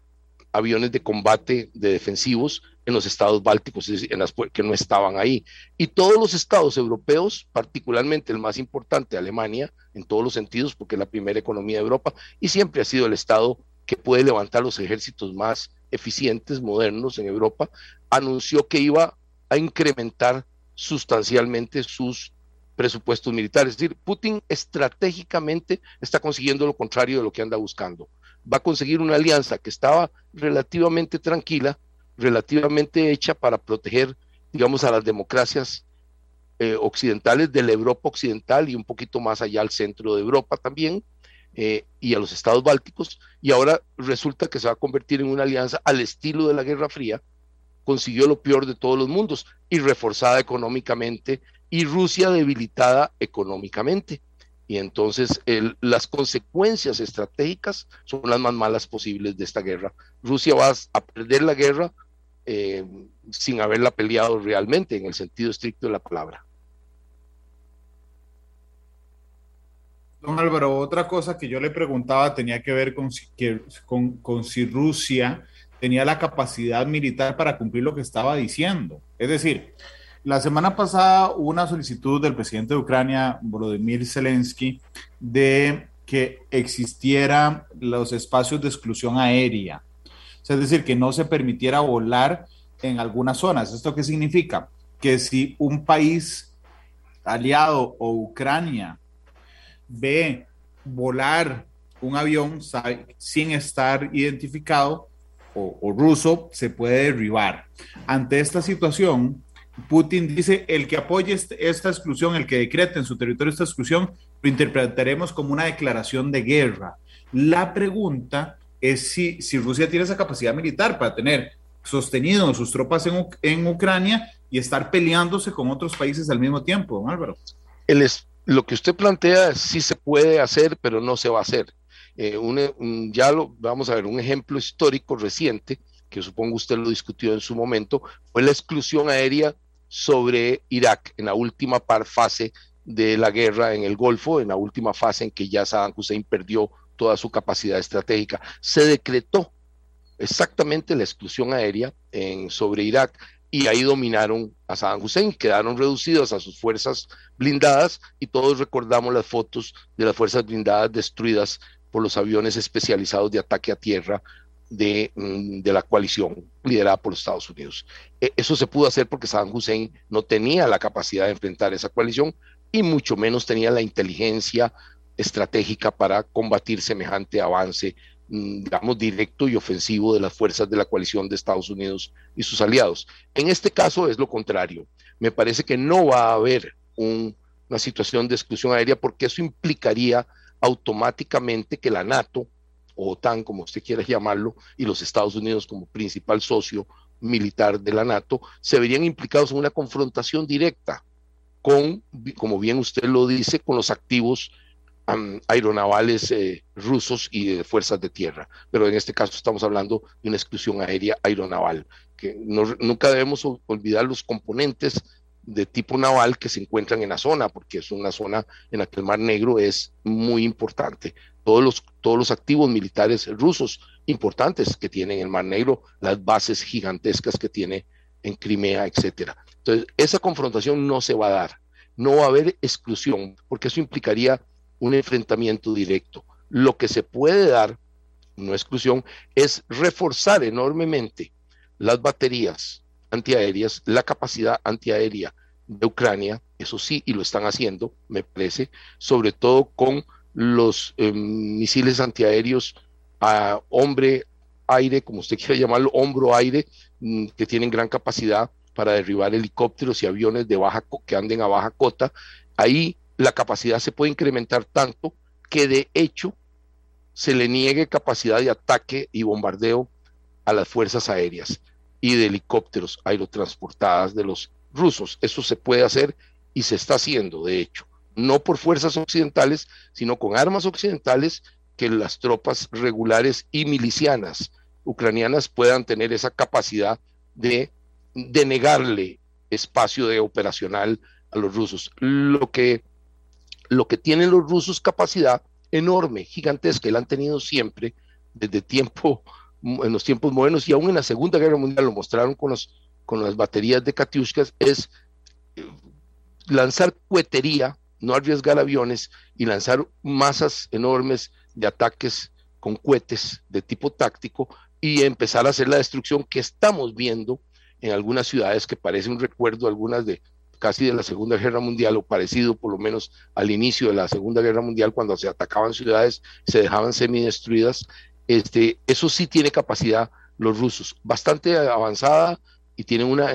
aviones de combate de defensivos en los estados bálticos, en las que no estaban ahí. Y todos los estados europeos, particularmente el más importante, Alemania, en todos los sentidos, porque es la primera economía de Europa y siempre ha sido el estado que puede levantar los ejércitos más eficientes, modernos en Europa, anunció que iba a incrementar sustancialmente sus presupuestos militares. Es decir, Putin estratégicamente está consiguiendo lo contrario de lo que anda buscando. Va a conseguir una alianza que estaba relativamente tranquila, relativamente hecha para proteger, digamos, a las democracias eh, occidentales de la Europa occidental y un poquito más allá al centro de Europa también, eh, y a los estados bálticos, y ahora resulta que se va a convertir en una alianza al estilo de la Guerra Fría, consiguió lo peor de todos los mundos y reforzada económicamente y Rusia debilitada económicamente. Y entonces las consecuencias estratégicas son las más malas posibles de esta guerra. Rusia va a perder la guerra eh, sin haberla peleado realmente en el sentido estricto de la palabra. Don Álvaro, otra cosa que yo le preguntaba tenía que ver con si Rusia tenía la capacidad militar para cumplir lo que estaba diciendo. Es decir, la semana pasada hubo una solicitud del presidente de Ucrania, Volodymyr Zelensky, de que existieran los espacios de exclusión aérea. es decir, que no se permitiera volar en algunas zonas. ¿Esto qué significa? Que si un país aliado o Ucrania ve volar un avión sin estar identificado o, o ruso, se puede derribar. Ante esta situación, Putin dice, el que apoye este, esta exclusión, el que decrete en su territorio esta exclusión, lo interpretaremos como una declaración de guerra. La pregunta es si, si Rusia tiene esa capacidad militar para tener sostenido sus tropas en, Ucrania y estar peleándose con otros países al mismo tiempo, don Álvaro. Lo que usted plantea sí se puede hacer, pero no se va a hacer. Eh, ya lo vamos a ver, un ejemplo histórico reciente, que supongo usted lo discutió en su momento, fue la exclusión aérea sobre Irak en la última fase de la guerra en el Golfo, en la última fase en que ya Saddam Hussein perdió toda su capacidad estratégica. Se decretó exactamente la exclusión aérea sobre Irak y ahí dominaron a Saddam Hussein, quedaron reducidos a sus fuerzas blindadas y todos recordamos las fotos de las fuerzas blindadas destruidas por los aviones especializados de ataque a tierra Mm, de, la coalición liderada por los Estados Unidos. E, eso se pudo hacer porque Saddam Hussein no tenía la capacidad de enfrentar esa coalición y mucho menos tenía la inteligencia estratégica para combatir semejante avance, mm, digamos, directo y ofensivo de las fuerzas de la coalición de Estados Unidos y sus aliados. En este caso es lo contrario. Me parece que no va a haber una situación de exclusión aérea porque eso implicaría automáticamente que la NATO o OTAN, como usted quiera llamarlo, y los Estados Unidos como principal socio militar de la NATO, se verían implicados en una confrontación directa con, como bien usted lo dice, con los activos aeronavales eh, rusos y de fuerzas de tierra. Pero en este caso estamos hablando de una exclusión aérea aeronaval, que nunca debemos olvidar los componentes de tipo naval que se encuentran en la zona, porque es una zona en la que el Mar Negro es muy importante todos los, todos los activos militares rusos importantes que tiene en el Mar Negro, las bases gigantescas que tiene en Crimea, etcétera. Entonces, esa confrontación no se va a dar, no va a haber exclusión, porque eso implicaría un enfrentamiento directo. Lo que se puede dar, no exclusión, es reforzar enormemente las baterías antiaéreas, la capacidad antiaérea de Ucrania, eso sí, y lo están haciendo, me parece, sobre todo con los eh, misiles antiaéreos a hombre aire, como usted quiera llamarlo, hombro aire, mm, que tienen gran capacidad para derribar helicópteros y aviones de baja que anden a baja cota. Ahí la capacidad se puede incrementar tanto que de hecho se le niegue capacidad de ataque y bombardeo a las fuerzas aéreas y de helicópteros aerotransportadas de los rusos. Eso se puede hacer y se está haciendo, de hecho, no por fuerzas occidentales, sino con armas occidentales que las tropas regulares y milicianas ucranianas puedan tener esa capacidad de denegarle espacio de operacional a los rusos. Lo que, lo que tienen los rusos capacidad enorme, gigantesca, y la han tenido siempre desde tiempo, en los tiempos modernos, y aún en la Segunda Guerra Mundial lo mostraron con, los, con las baterías de Katiushkas, es eh, lanzar cuetería, no arriesgar aviones y lanzar masas enormes de ataques con cohetes de tipo táctico y empezar a hacer la destrucción que estamos viendo en algunas ciudades que parece un recuerdo, algunas de casi de la Segunda Guerra Mundial o parecido por lo menos al inicio de la Segunda Guerra Mundial cuando se atacaban ciudades, se dejaban semidestruidas. Este, eso sí tiene capacidad los rusos, bastante avanzada y tienen una,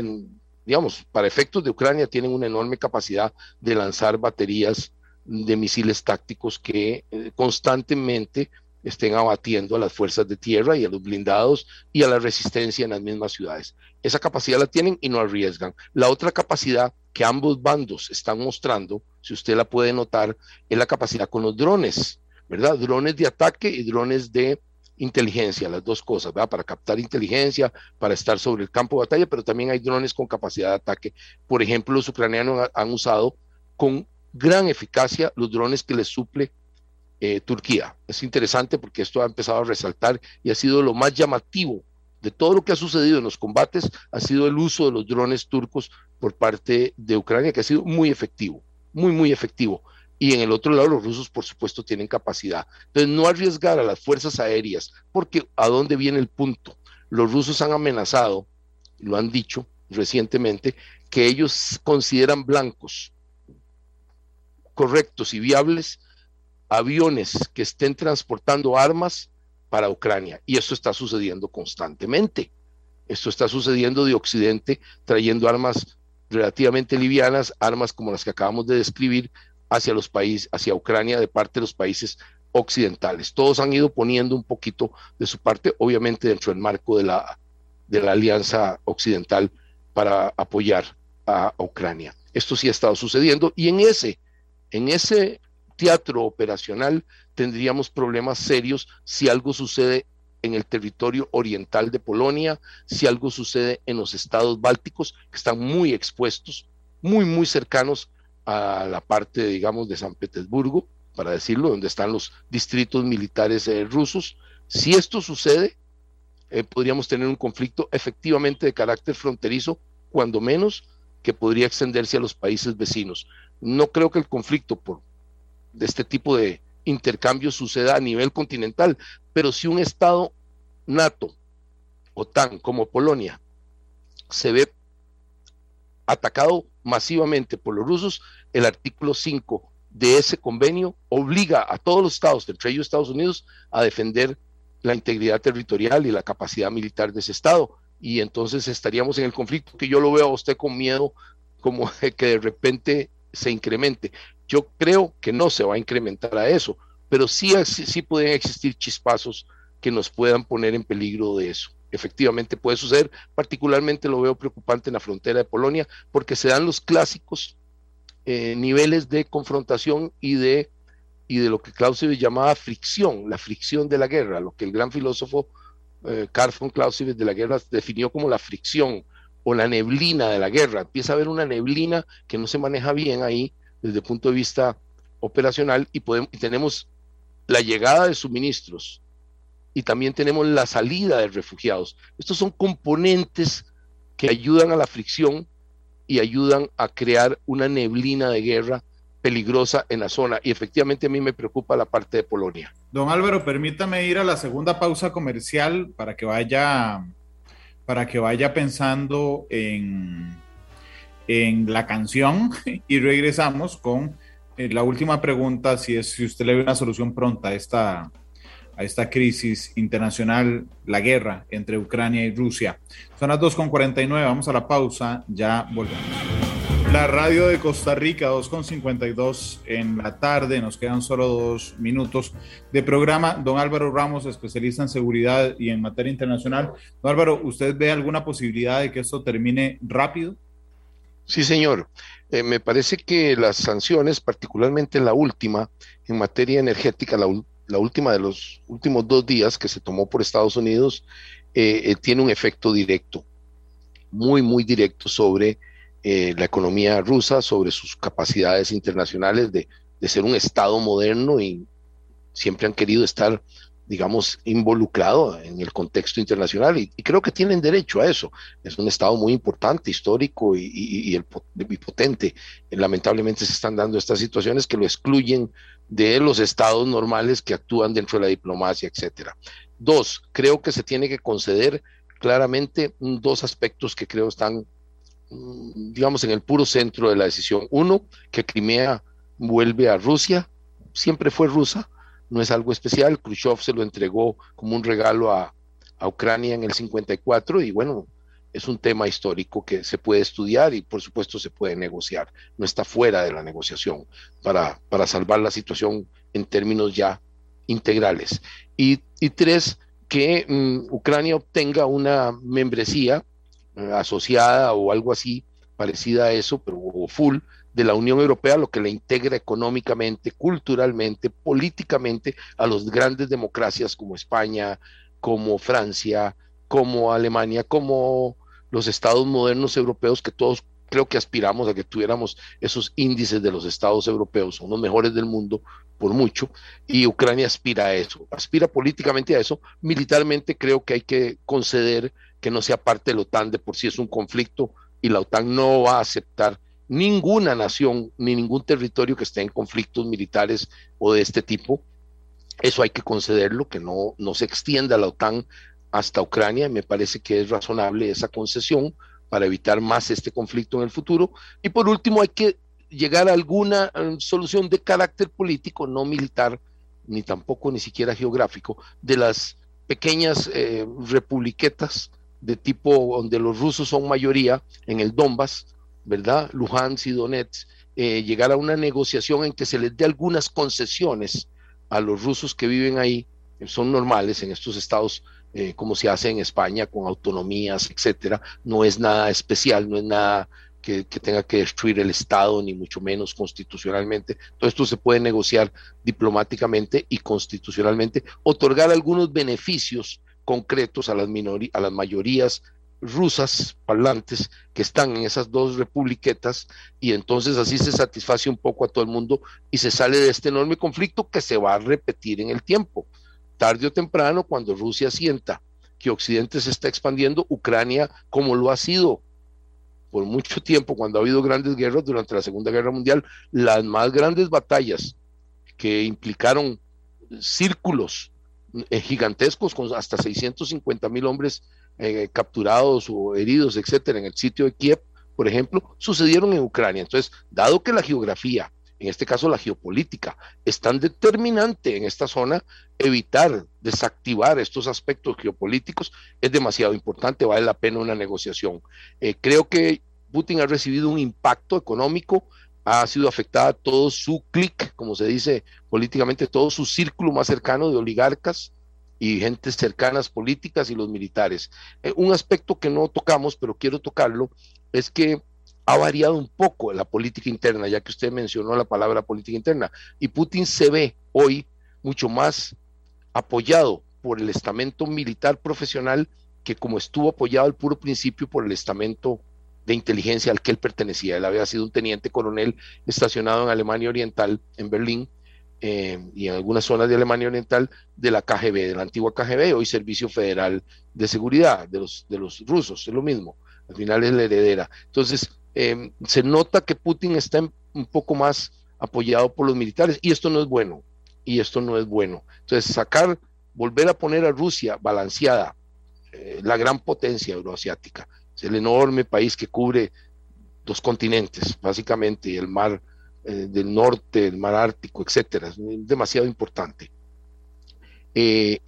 digamos, para efectos de Ucrania, tienen una enorme capacidad de lanzar baterías de misiles tácticos que eh, constantemente estén abatiendo a las fuerzas de tierra y a los blindados y a la resistencia en las mismas ciudades. Esa capacidad la tienen y no arriesgan. La otra capacidad que ambos bandos están mostrando, si usted la puede notar, es la capacidad con los drones, ¿verdad? Drones de ataque y drones de inteligencia, las dos cosas, ¿verdad? Para captar inteligencia, para estar sobre el campo de batalla, pero también hay drones con capacidad de ataque. Por ejemplo, los ucranianos han usado con gran eficacia los drones que les suple eh, Turquía. Es interesante porque esto ha empezado a resaltar y ha sido lo más llamativo de todo lo que ha sucedido en los combates, ha sido el uso de los drones turcos por parte de Ucrania, que ha sido muy efectivo, muy, muy efectivo. Y en el otro lado, los rusos, por supuesto, tienen capacidad. Entonces, no arriesgar a las fuerzas aéreas, porque ¿a dónde viene el punto? Los rusos han amenazado, lo han dicho recientemente, que ellos consideran blancos, correctos y viables aviones que estén transportando armas para Ucrania. Y esto está sucediendo constantemente. Esto está sucediendo de Occidente trayendo armas relativamente livianas, armas como las que acabamos de describir, hacia los países, hacia Ucrania de parte de los países occidentales. Todos han ido poniendo un poquito de su parte, obviamente dentro del marco de la, de la alianza occidental para apoyar a, Ucrania. Esto sí ha estado sucediendo y en ese, en ese teatro operacional tendríamos problemas serios si algo sucede en el territorio oriental de Polonia, si algo sucede en los estados bálticos, que están muy expuestos, muy, muy cercanos a la parte, digamos, de San Petersburgo, para decirlo, donde están los distritos militares eh, rusos. Si esto sucede, eh, podríamos tener un conflicto efectivamente de carácter fronterizo, cuando menos, que podría extenderse a los países vecinos. No creo que el conflicto por de este tipo de intercambio suceda a nivel continental, pero si un Estado NATO, OTAN, como Polonia, se ve atacado masivamente por los rusos, el artículo 5 de ese convenio obliga a todos los estados, entre ellos Estados Unidos, a defender la integridad territorial y la capacidad militar de ese estado. Y entonces estaríamos en el conflicto que yo lo veo a usted con miedo, como que de repente se incremente. Yo creo que no se va a incrementar a eso, pero sí, sí, pueden existir chispazos que nos puedan poner en peligro de eso. Efectivamente puede suceder, particularmente lo veo preocupante en la frontera de Polonia, porque se dan los clásicos eh, niveles de confrontación y de, y de lo que Clausewitz llamaba fricción, la fricción de la guerra, lo que el gran filósofo eh, Karl von Clausewitz de la guerra definió como la fricción o la neblina de la guerra. Empieza a haber una neblina que no se maneja bien ahí desde el punto de vista operacional y, podemos, y tenemos la llegada de suministros y también tenemos la salida de refugiados. Estos son componentes que ayudan a la fricción y ayudan a crear una neblina de guerra peligrosa en la zona. Y efectivamente a mí me preocupa la parte de Polonia. Don Álvaro, permítame ir a la segunda pausa comercial para que vaya, para que vaya pensando en en la canción y regresamos con eh, la última pregunta, si es si usted le ve una solución pronta a esta, a esta crisis internacional, la guerra entre Ucrania y Rusia. Son las 2.49, vamos a la pausa, ya volvemos. La radio de Costa Rica, 2.52 en la tarde, nos quedan solo dos minutos de programa. Don Álvaro Ramos, especialista en seguridad y en materia internacional. Don Álvaro, ¿usted ve alguna posibilidad de que esto termine rápido? Sí, señor. Eh, me parece que las sanciones, particularmente la última, en materia energética, la, última de los últimos dos días que se tomó por Estados Unidos, eh, eh, tiene un efecto directo, muy, muy directo sobre la economía rusa, sobre sus capacidades internacionales de, de ser un Estado moderno y siempre han querido estar digamos, involucrado en el contexto internacional y, creo que tienen derecho a eso. Es un Estado muy importante, histórico y, el, potente. Lamentablemente se están dando estas situaciones que lo excluyen de los estados normales que actúan dentro de la diplomacia, etcétera. Dos, creo que se tiene que conceder claramente dos aspectos que creo están, mm, digamos, en el puro centro de la decisión. Uno, que Crimea vuelve a Rusia, siempre fue rusa, no es algo especial. Khrushchev se lo entregó como un regalo a, Ucrania en el 54 y bueno, es un tema histórico que se puede estudiar y por supuesto se puede negociar. No está fuera de la negociación para, para salvar la situación en términos ya integrales. Y, tres, que mm, Ucrania obtenga una membresía eh, asociada o algo así parecida a eso, pero full de la Unión Europea, lo que le integra económicamente, culturalmente, políticamente a las grandes democracias como España, como Francia, como Alemania, como los estados modernos europeos que todos creo que aspiramos a que tuviéramos esos índices de los estados europeos, son los mejores del mundo por mucho, y Ucrania aspira a eso, aspira políticamente a eso, militarmente creo que hay que conceder que no sea parte de la OTAN, de por sí es un conflicto y la OTAN no va a aceptar ninguna nación ni ningún territorio que esté en conflictos militares o de este tipo. Eso hay que concederlo, que no, no se extienda la OTAN hasta Ucrania. Me parece que es razonable esa concesión para evitar más este conflicto en el futuro. Y por último, hay que llegar a alguna eh, solución de carácter político, no militar, ni tampoco ni siquiera geográfico, de las pequeñas eh, republiquetas de tipo donde los rusos son mayoría en el Donbass, ¿verdad? Luhansk y Donetsk, eh, llegar a una negociación en que se les dé algunas concesiones a los rusos que viven ahí, son normales en estos estados, eh, como se hace en España, con autonomías, etcétera. No es nada especial, no es nada que, tenga que destruir el Estado, ni mucho menos constitucionalmente. Todo esto se puede negociar diplomáticamente y constitucionalmente, otorgar algunos beneficios concretos a las, a las mayorías rusas parlantes que están en esas dos republiquetas y entonces así se satisface un poco a todo el mundo y se sale de este enorme conflicto que se va a repetir en el tiempo. Tarde o temprano, cuando Rusia sienta que Occidente se está expandiendo, Ucrania, como lo ha sido por mucho tiempo, cuando ha habido grandes guerras durante la Segunda Guerra Mundial, las más grandes batallas que implicaron círculos eh, gigantescos con hasta 650 mil hombres eh, capturados o heridos, etcétera, en el sitio de Kiev, por ejemplo, sucedieron en Ucrania. Entonces, dado que la geografía, en este caso la geopolítica, es tan determinante en esta zona, evitar desactivar estos aspectos geopolíticos es demasiado importante, vale la pena una negociación. Eh, creo que Putin ha recibido un impacto económico, ha sido afectada todo su clic, como se dice políticamente, todo su círculo más cercano de oligarcas, y gentes cercanas políticas y los militares. Eh, un aspecto que no tocamos, pero quiero tocarlo, es que ha variado un poco la política interna, ya que usted mencionó la palabra política interna, y Putin se ve hoy mucho más apoyado por el estamento militar profesional que como estuvo apoyado al puro principio por el estamento de inteligencia al que él pertenecía. Él había sido un teniente coronel estacionado en Alemania Oriental, en Berlín, eh, y en algunas zonas de Alemania Oriental de la KGB, de la antigua KGB, hoy Servicio Federal de Seguridad de los, de los rusos, es lo mismo, al final es la heredera. Entonces, eh, se nota que Putin está un poco más apoyado por los militares y esto no es bueno, y esto no es bueno. Entonces, sacar, volver a poner a Rusia balanceada, eh, la gran potencia euroasiática, el enorme país que cubre dos continentes, básicamente, el mar eh, del norte, el mar Ártico, etcétera, es demasiado importante. Eh,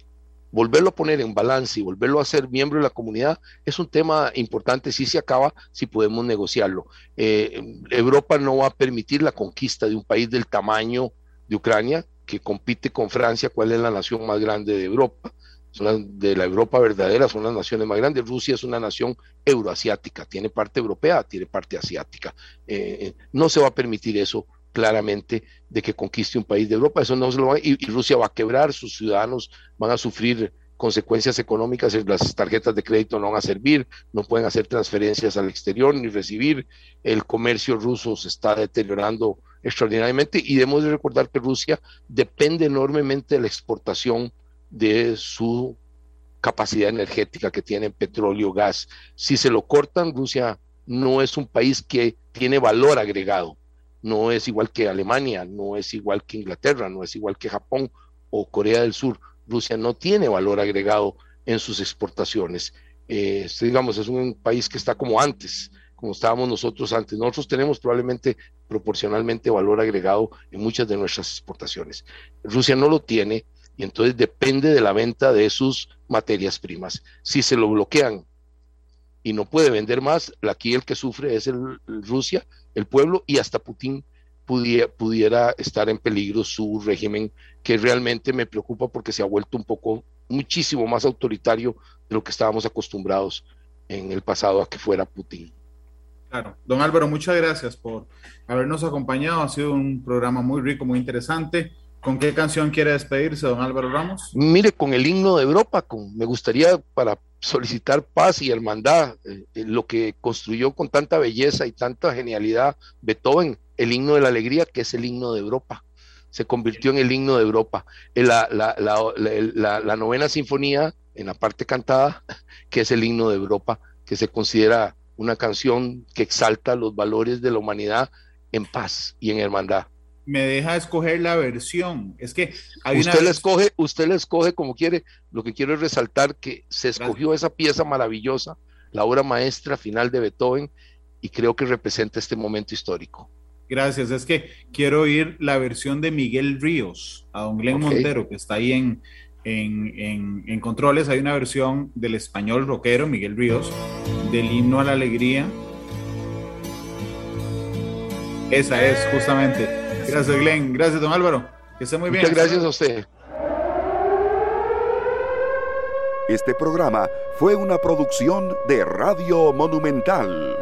volverlo a poner en balance y volverlo a ser miembro de la comunidad es un tema importante si se acaba, si podemos negociarlo. Eh, Europa no va a permitir la conquista de un país del tamaño de Ucrania, que compite con Francia, cuál es la nación más grande de Europa. son de la Europa verdadera, son las naciones más grandes. Rusia es una nación euroasiática, tiene parte europea, tiene parte asiática. Eh, eh, no se va a permitir eso claramente de que conquiste un país de Europa, eso no se lo va, y, y Rusia va a quebrar, sus ciudadanos van a sufrir consecuencias económicas, las tarjetas de crédito no van a servir, no pueden hacer transferencias al exterior ni recibir, el comercio ruso se está deteriorando extraordinariamente y debemos de recordar que Rusia depende enormemente de la exportación de su capacidad energética que tiene petróleo, gas. Si se lo cortan, Rusia no es un país que tiene valor agregado, no es igual que Alemania, no es igual que Inglaterra, no es igual que Japón o Corea del Sur. Rusia no tiene valor agregado en sus exportaciones. Eh, digamos, es un país que está como antes, como estábamos nosotros antes. Nosotros tenemos probablemente proporcionalmente valor agregado en muchas de nuestras exportaciones. Rusia no lo tiene y entonces depende de la venta de sus materias primas. Si se lo bloquean y no puede vender más, aquí el que sufre es el, Rusia, el pueblo y hasta Putin pudiera, pudiera estar en peligro su régimen, que realmente me preocupa porque se ha vuelto un poco, muchísimo más autoritario de lo que estábamos acostumbrados en el pasado a que fuera Putin. Claro. Don Álvaro, muchas gracias por habernos acompañado. Ha sido un programa muy rico, muy interesante. ¿Con qué canción quiere despedirse, don Álvaro Ramos? Mire, con el himno de Europa, con, me gustaría para solicitar paz y hermandad, eh, eh, lo que construyó con tanta belleza y tanta genialidad Beethoven, el himno de la alegría, que es el himno de Europa. Se convirtió en el himno de Europa. Eh, la, la, la, la novena sinfonía, en la parte cantada, que es el himno de Europa, que se considera una canción que exalta los valores de la humanidad en paz y en hermandad. Me deja escoger la versión. Es que usted le escoge, usted le escoge como quiere. Lo que quiero es resaltar que se escogió esa pieza maravillosa, la obra maestra final de Beethoven, y creo que representa este momento histórico. Gracias. Es que quiero oír la versión de Miguel Ríos, a don Glenn Montero, que está ahí en, en, controles hay una versión del español rockero Miguel Ríos del himno a la alegría. Esa es justamente. Gracias, Glenn. Gracias, don Álvaro. Que esté muy bien. Muchas gracias a usted. Este programa fue una producción de Radio Monumental.